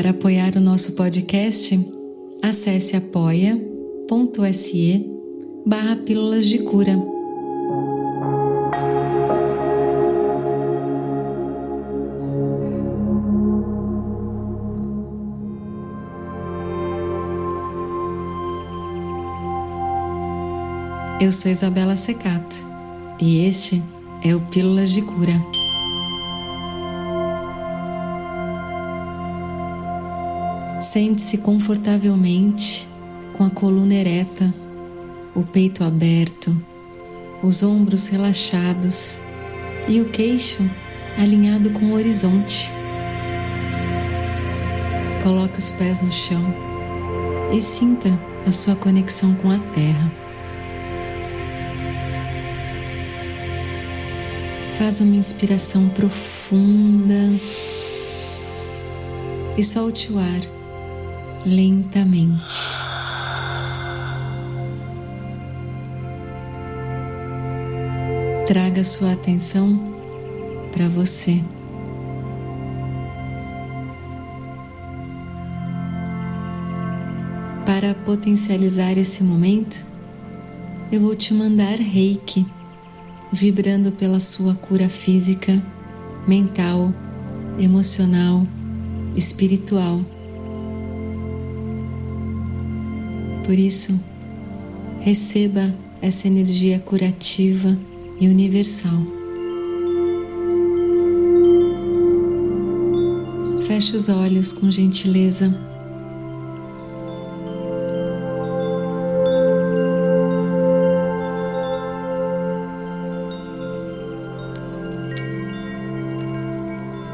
Para apoiar o nosso podcast, acesse apoia.se barra Pílulas de Cura. Eu sou Isabela Secato e este é o Pílulas de Cura. Sente-se confortavelmente com a coluna ereta, o peito aberto, os ombros relaxados e o queixo alinhado com o horizonte. Coloque os pés no chão e sinta a sua conexão com a terra. Faz uma inspiração profunda e solte o ar lentamente. Traga sua atenção para você. Para potencializar esse momento, eu vou te mandar reiki vibrando pela sua cura física, mental, emocional, espiritual. Por isso, receba essa energia curativa e universal. Feche os olhos com gentileza.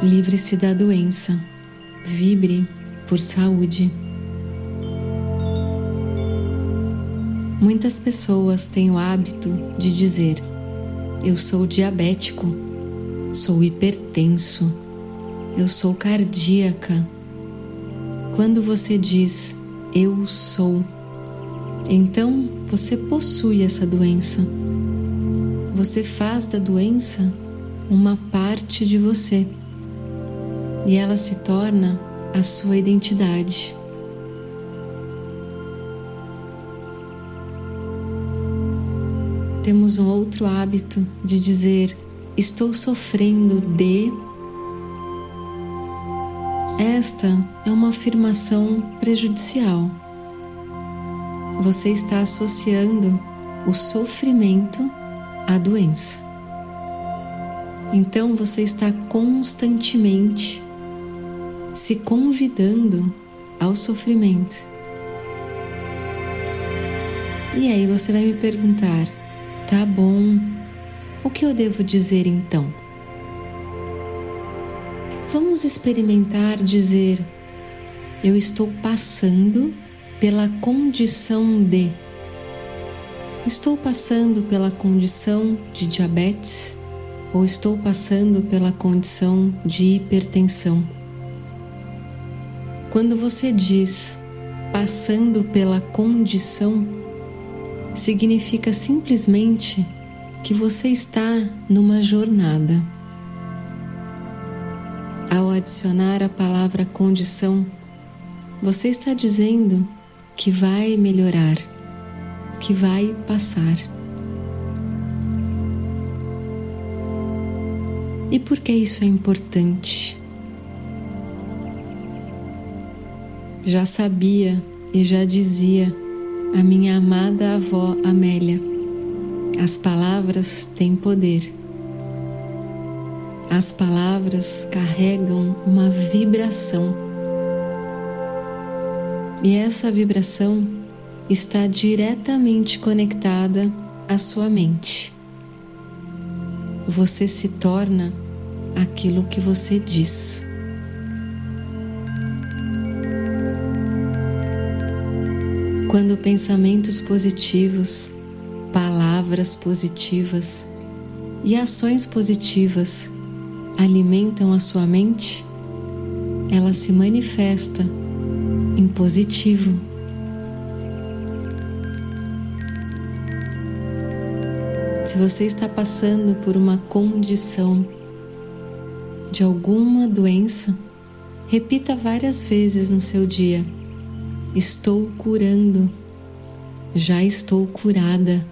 Livre-se da doença. Vibre por saúde. Muitas pessoas têm o hábito de dizer: Eu sou diabético, sou hipertenso, eu sou cardíaca. Quando você diz eu sou, então você possui essa doença. Você faz da doença uma parte de você e ela se torna a sua identidade. Temos um outro hábito de dizer estou sofrendo de. Esta é uma afirmação prejudicial. Você está associando o sofrimento à doença. Então você está constantemente se convidando ao sofrimento. E aí você vai me perguntar: tá bom, o que eu devo dizer então? Vamos experimentar dizer: eu estou passando pela condição de. Estou passando pela condição de diabetes ou estou passando pela condição de hipertensão. Quando você diz passando pela condição, significa simplesmente que você está numa jornada. Ao adicionar a palavra condição, você está dizendo que vai melhorar, que vai passar. E por que isso é importante? Já sabia e já dizia a minha amada avó Amélia: as palavras têm poder. As palavras carregam uma vibração. E essa vibração está diretamente conectada à sua mente. Você se torna aquilo que você diz. Quando pensamentos positivos, palavras positivas e ações positivas alimentam a sua mente, ela se manifesta em positivo. Se você está passando por uma condição de alguma doença, Repita várias vezes no seu dia: Estou curando, já estou curada,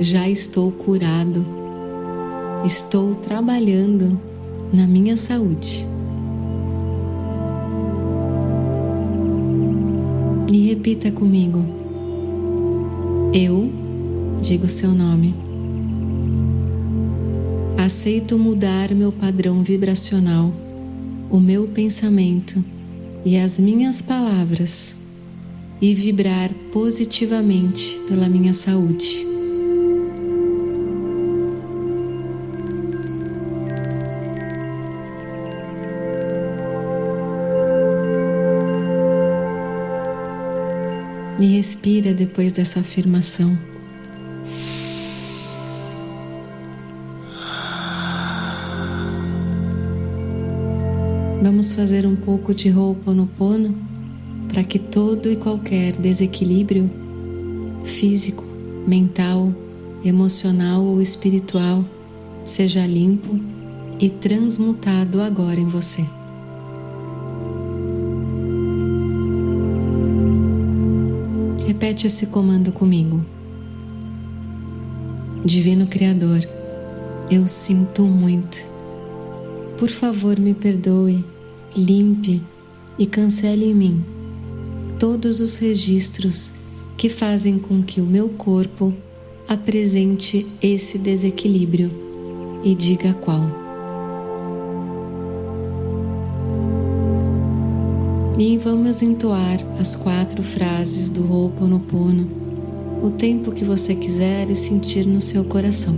já estou curado, estou trabalhando na minha saúde. E repita comigo: Eu, digo seu nome, aceito mudar meu padrão vibracional o meu pensamento e as minhas palavras e vibrar positivamente pela minha saúde. E respira depois dessa afirmação. Vamos fazer um pouco de Ho'oponopono para que todo e qualquer desequilíbrio físico, mental, emocional ou espiritual seja limpo e transmutado agora em você. Repete esse comando comigo. Divino Criador, eu sinto muito por favor, me perdoe, limpe e cancele em mim todos os registros que fazem com que o meu corpo apresente esse desequilíbrio e diga qual. E vamos entoar as quatro frases do Ho'oponopono o tempo que você quiser e sentir no seu coração.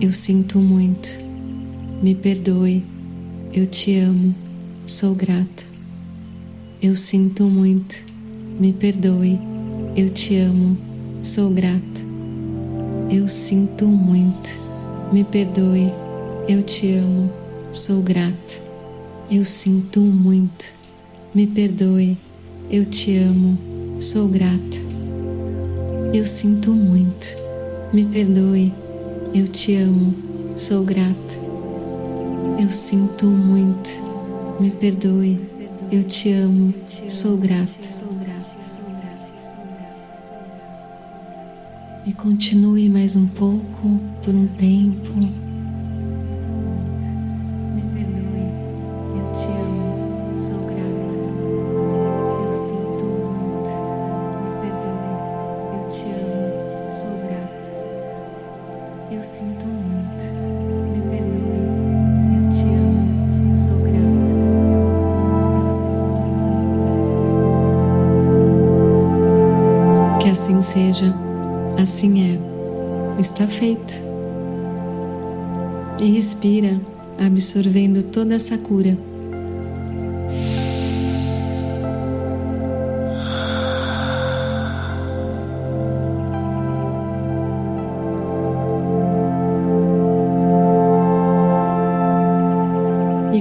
Eu sinto muito, me perdoe, eu te amo, sou grata. Eu sinto muito, me perdoe, eu te amo, sou grata. Eu sinto muito, me perdoe, eu te amo, sou grata. Eu sinto muito, me perdoe, eu te amo, sou grata. Eu sinto muito, me perdoe eu te amo, sou grata. Eu sinto muito, me perdoe. Eu te amo, sou grata. E continue mais um pouco por um tempo. Assim seja. Assim é. Está feito. E respira, absorvendo toda essa cura.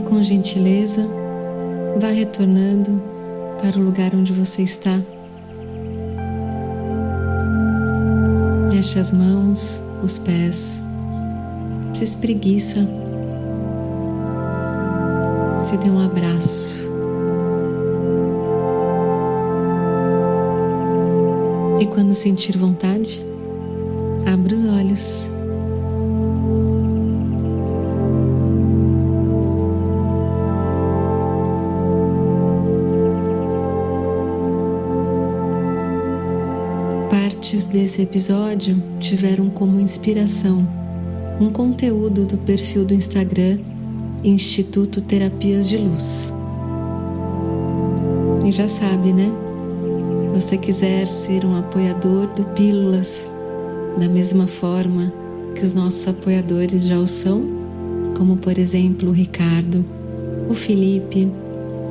com gentileza, vá retornando para o lugar onde você está. Deixe as mãos, os pés, se espreguiça, se dê um abraço. E quando sentir vontade, abra os olhos. Partes desse episódio tiveram como inspiração um conteúdo do perfil do Instagram Instituto Terapias de Luz. E já sabe, né? Se você quiser ser um apoiador do Pílulas, da mesma forma que os nossos apoiadores já o são, como por exemplo o Ricardo, o Felipe,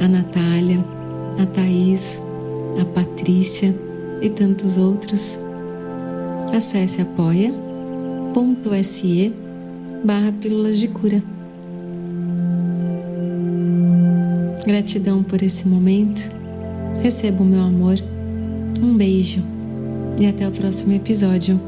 a Natália, a Thaís, a Patrícia e tantos outros acesse apoia.se barra Pílulas de Cura. Gratidão por esse momento. Receba o meu amor. Um beijo e até o próximo episódio.